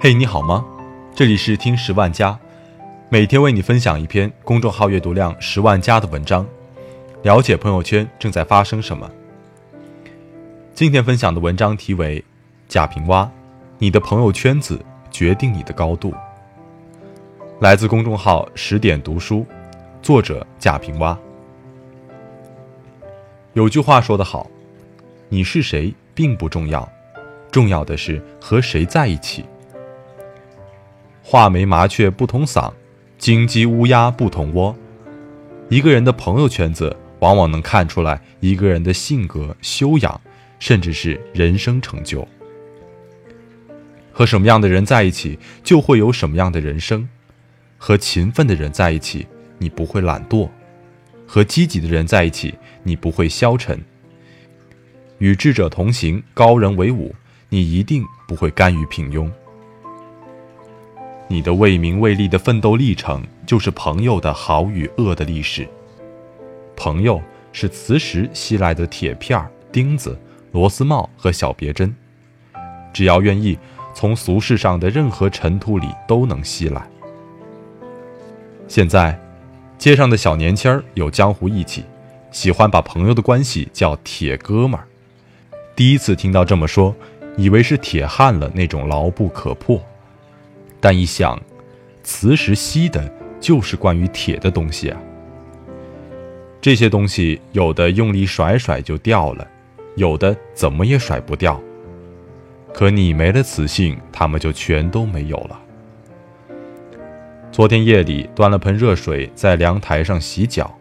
嘿，你好吗？这里是听十万加，每天为你分享一篇公众号阅读量十万加的文章，了解朋友圈正在发生什么。今天分享的文章题为《贾平凹》，你的朋友圈子决定你的高度。来自公众号十点读书，作者贾平凹。有句话说得好，你是谁并不重要，重要的是和谁在一起。画眉麻雀不同嗓，金鸡乌鸦不同窝。一个人的朋友圈子，往往能看出来一个人的性格、修养，甚至是人生成就。和什么样的人在一起，就会有什么样的人生。和勤奋的人在一起，你不会懒惰；和积极的人在一起，你不会消沉。与智者同行，高人为伍，你一定不会甘于平庸。你的为名为利的奋斗历程，就是朋友的好与恶的历史。朋友是磁石吸来的铁片、钉子、螺丝帽和小别针，只要愿意，从俗世上的任何尘土里都能吸来。现在，街上的小年轻儿有江湖义气，喜欢把朋友的关系叫“铁哥们儿”。第一次听到这么说，以为是铁汉了那种牢不可破。但一想，磁石吸的就是关于铁的东西啊。这些东西有的用力甩甩就掉了，有的怎么也甩不掉。可你没了磁性，它们就全都没有了。昨天夜里端了盆热水在凉台上洗脚，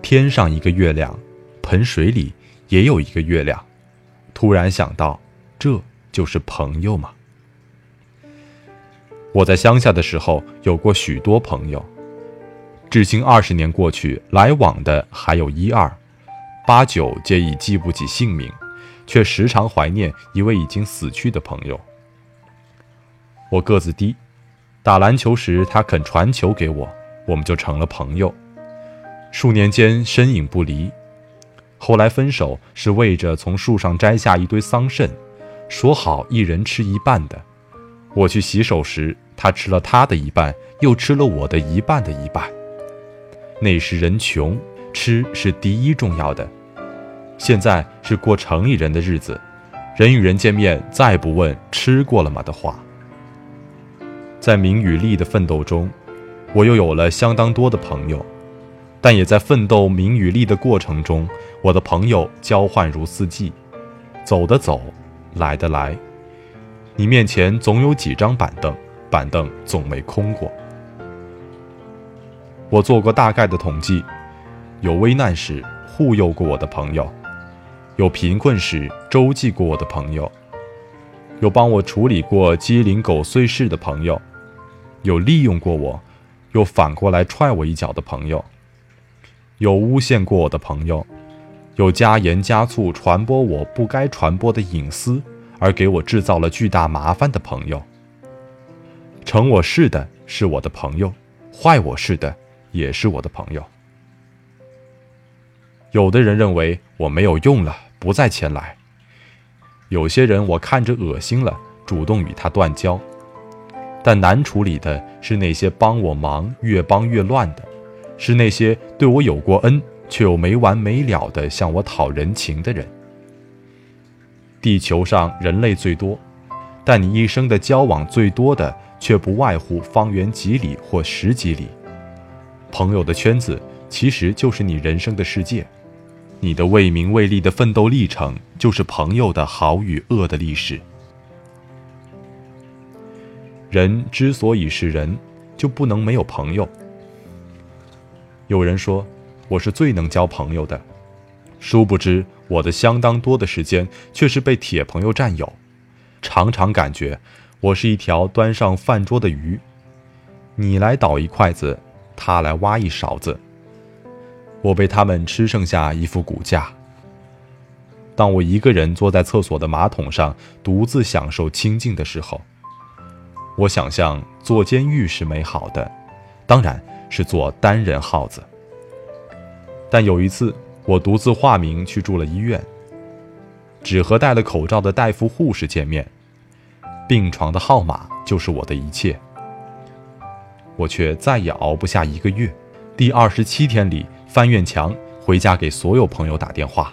天上一个月亮，盆水里也有一个月亮。突然想到，这就是朋友吗？我在乡下的时候有过许多朋友，至今二十年过去，来往的还有一二，八九皆已记不起姓名，却时常怀念一位已经死去的朋友。我个子低，打篮球时他肯传球给我，我们就成了朋友，数年间身影不离。后来分手是为着从树上摘下一堆桑葚，说好一人吃一半的。我去洗手时，他吃了他的一半，又吃了我的一半的一半。那时人穷，吃是第一重要的。现在是过城里人的日子，人与人见面再不问吃过了吗的话。在名与利的奋斗中，我又有了相当多的朋友，但也在奋斗名与利的过程中，我的朋友交换如四季，走的走，来的来。你面前总有几张板凳，板凳总没空过。我做过大概的统计，有危难时护佑过我的朋友，有贫困时周济过我的朋友，有帮我处理过鸡零狗碎事的朋友，有利用过我，又反过来踹我一脚的朋友，有诬陷过我的朋友，有加盐加醋传播我不该传播的隐私。而给我制造了巨大麻烦的朋友，成我事的是我的朋友，坏我事的也是我的朋友。有的人认为我没有用了，不再前来；有些人我看着恶心了，主动与他断交。但难处理的是那些帮我忙越帮越乱的，是那些对我有过恩却又没完没了的向我讨人情的人。地球上人类最多，但你一生的交往最多的却不外乎方圆几里或十几里。朋友的圈子其实就是你人生的世界，你的为名为利的奋斗历程就是朋友的好与恶的历史。人之所以是人，就不能没有朋友。有人说，我是最能交朋友的。殊不知，我的相当多的时间却是被铁朋友占有，常常感觉我是一条端上饭桌的鱼，你来倒一筷子，他来挖一勺子，我被他们吃剩下一副骨架。当我一个人坐在厕所的马桶上，独自享受清静的时候，我想象坐监狱是美好的，当然是做单人耗子。但有一次。我独自化名去住了医院，只和戴了口罩的大夫、护士见面。病床的号码就是我的一切。我却再也熬不下一个月，第二十七天里翻院墙回家给所有朋友打电话。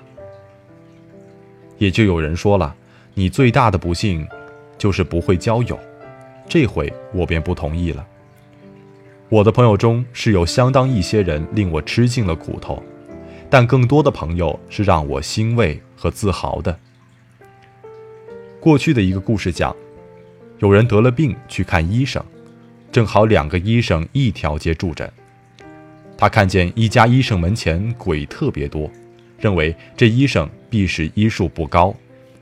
也就有人说了，你最大的不幸，就是不会交友。这回我便不同意了。我的朋友中是有相当一些人令我吃尽了苦头，但更多的朋友是让我欣慰和自豪的。过去的一个故事讲，有人得了病去看医生，正好两个医生一条街住着。他看见一家医生门前鬼特别多，认为这医生必是医术不高，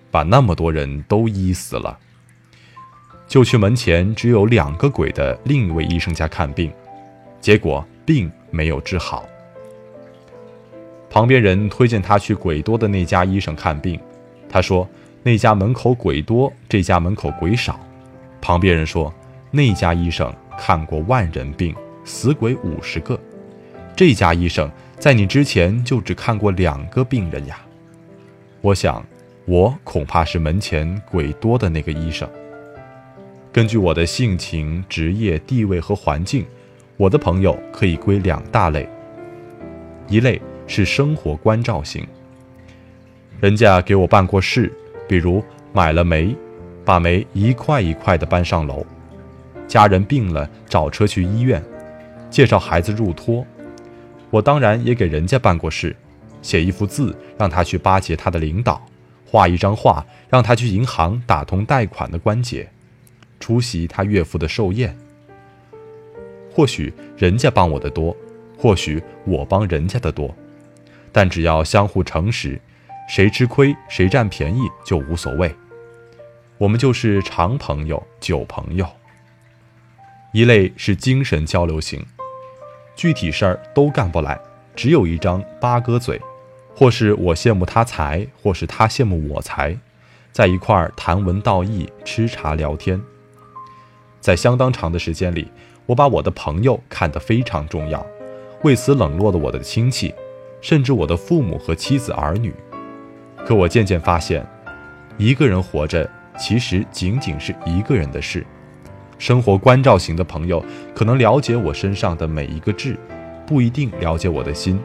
把那么多人都医死了。就去门前只有两个鬼的另一位医生家看病，结果病没有治好。旁边人推荐他去鬼多的那家医生看病，他说那家门口鬼多，这家门口鬼少。旁边人说那家医生看过万人病，死鬼五十个，这家医生在你之前就只看过两个病人呀。我想，我恐怕是门前鬼多的那个医生。根据我的性情、职业、地位和环境，我的朋友可以归两大类。一类是生活关照型，人家给我办过事，比如买了煤，把煤一块一块的搬上楼；家人病了，找车去医院；介绍孩子入托。我当然也给人家办过事，写一幅字让他去巴结他的领导，画一张画让他去银行打通贷款的关节。出席他岳父的寿宴，或许人家帮我的多，或许我帮人家的多，但只要相互诚实，谁吃亏谁占便宜就无所谓。我们就是长朋友、久朋友。一类是精神交流型，具体事儿都干不来，只有一张八哥嘴，或是我羡慕他才，或是他羡慕我才，在一块儿谈文道义、吃茶聊天。在相当长的时间里，我把我的朋友看得非常重要，为此冷落了我的亲戚，甚至我的父母和妻子儿女。可我渐渐发现，一个人活着其实仅仅是一个人的事。生活关照型的朋友可能了解我身上的每一个痣，不一定了解我的心；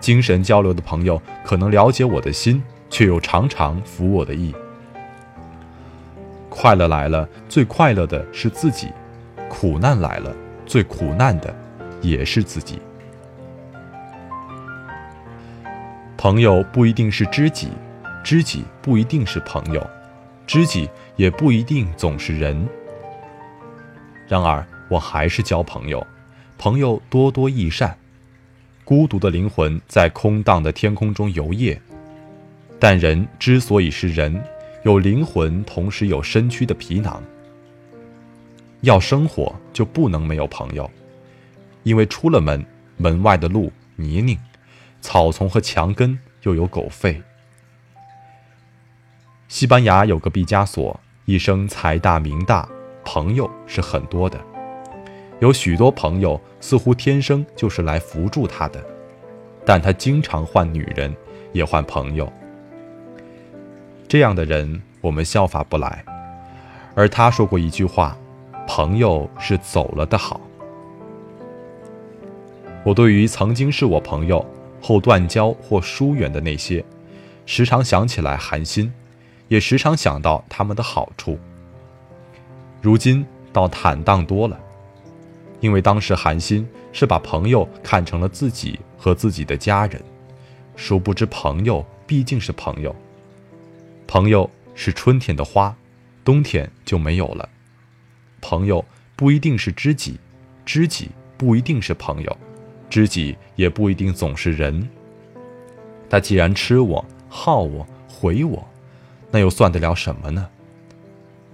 精神交流的朋友可能了解我的心，却又常常服我的意。快乐来了，最快乐的是自己；苦难来了，最苦难的也是自己。朋友不一定是知己，知己不一定是朋友，知己也不一定总是人。然而，我还是交朋友，朋友多多益善。孤独的灵魂在空荡的天空中游曳，但人之所以是人。有灵魂，同时有身躯的皮囊。要生活，就不能没有朋友，因为出了门，门外的路泥泞，草丛和墙根又有狗吠。西班牙有个毕加索，一生财大名大，朋友是很多的，有许多朋友，似乎天生就是来扶助他的，但他经常换女人，也换朋友。这样的人，我们效法不来。而他说过一句话：“朋友是走了的好。”我对于曾经是我朋友后断交或疏远的那些，时常想起来寒心，也时常想到他们的好处。如今倒坦荡多了，因为当时寒心是把朋友看成了自己和自己的家人，殊不知朋友毕竟是朋友。朋友是春天的花，冬天就没有了。朋友不一定是知己，知己不一定是朋友，知己也不一定总是人。他既然吃我、耗我、毁我，那又算得了什么呢？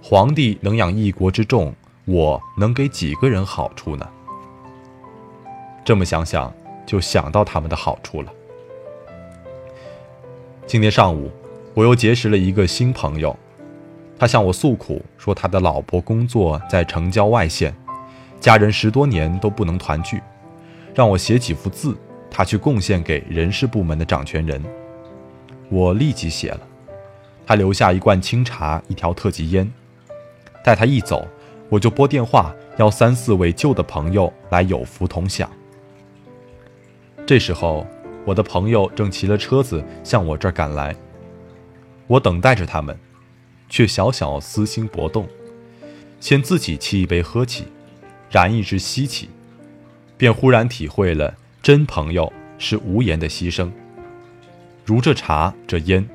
皇帝能养一国之众，我能给几个人好处呢？这么想想，就想到他们的好处了。今天上午。我又结识了一个新朋友，他向我诉苦说，他的老婆工作在城郊外县，家人十多年都不能团聚，让我写几幅字，他去贡献给人事部门的掌权人。我立即写了，他留下一罐清茶，一条特级烟。待他一走，我就拨电话邀三四位旧的朋友来有福同享。这时候，我的朋友正骑了车子向我这儿赶来，我等待着他们，却小小私心搏动，先自己沏一杯喝起，燃一支吸起，便忽然体会了真朋友是无言的牺牲，如这茶这烟。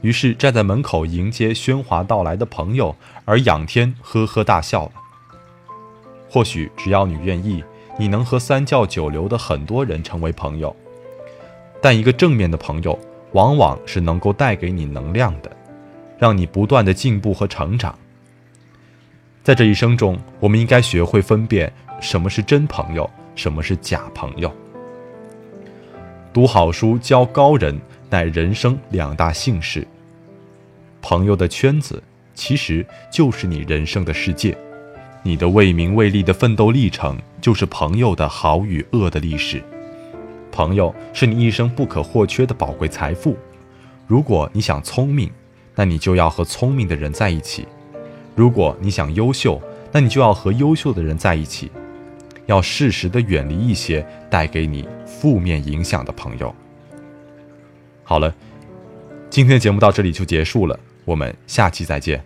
于是站在门口迎接喧哗到来的朋友，而仰天呵呵大笑了。或许只要你愿意，你能和三教九流的很多人成为朋友。但一个正面的朋友，往往是能够带给你能量的，让你不断的进步和成长。在这一生中，我们应该学会分辨什么是真朋友，什么是假朋友。读好书，交高人。乃人生两大幸事。朋友的圈子其实就是你人生的世界，你的为名为利的奋斗历程就是朋友的好与恶的历史。朋友是你一生不可或缺的宝贵财富。如果你想聪明，那你就要和聪明的人在一起；如果你想优秀，那你就要和优秀的人在一起。要适时的远离一些带给你负面影响的朋友。好了，今天的节目到这里就结束了，我们下期再见。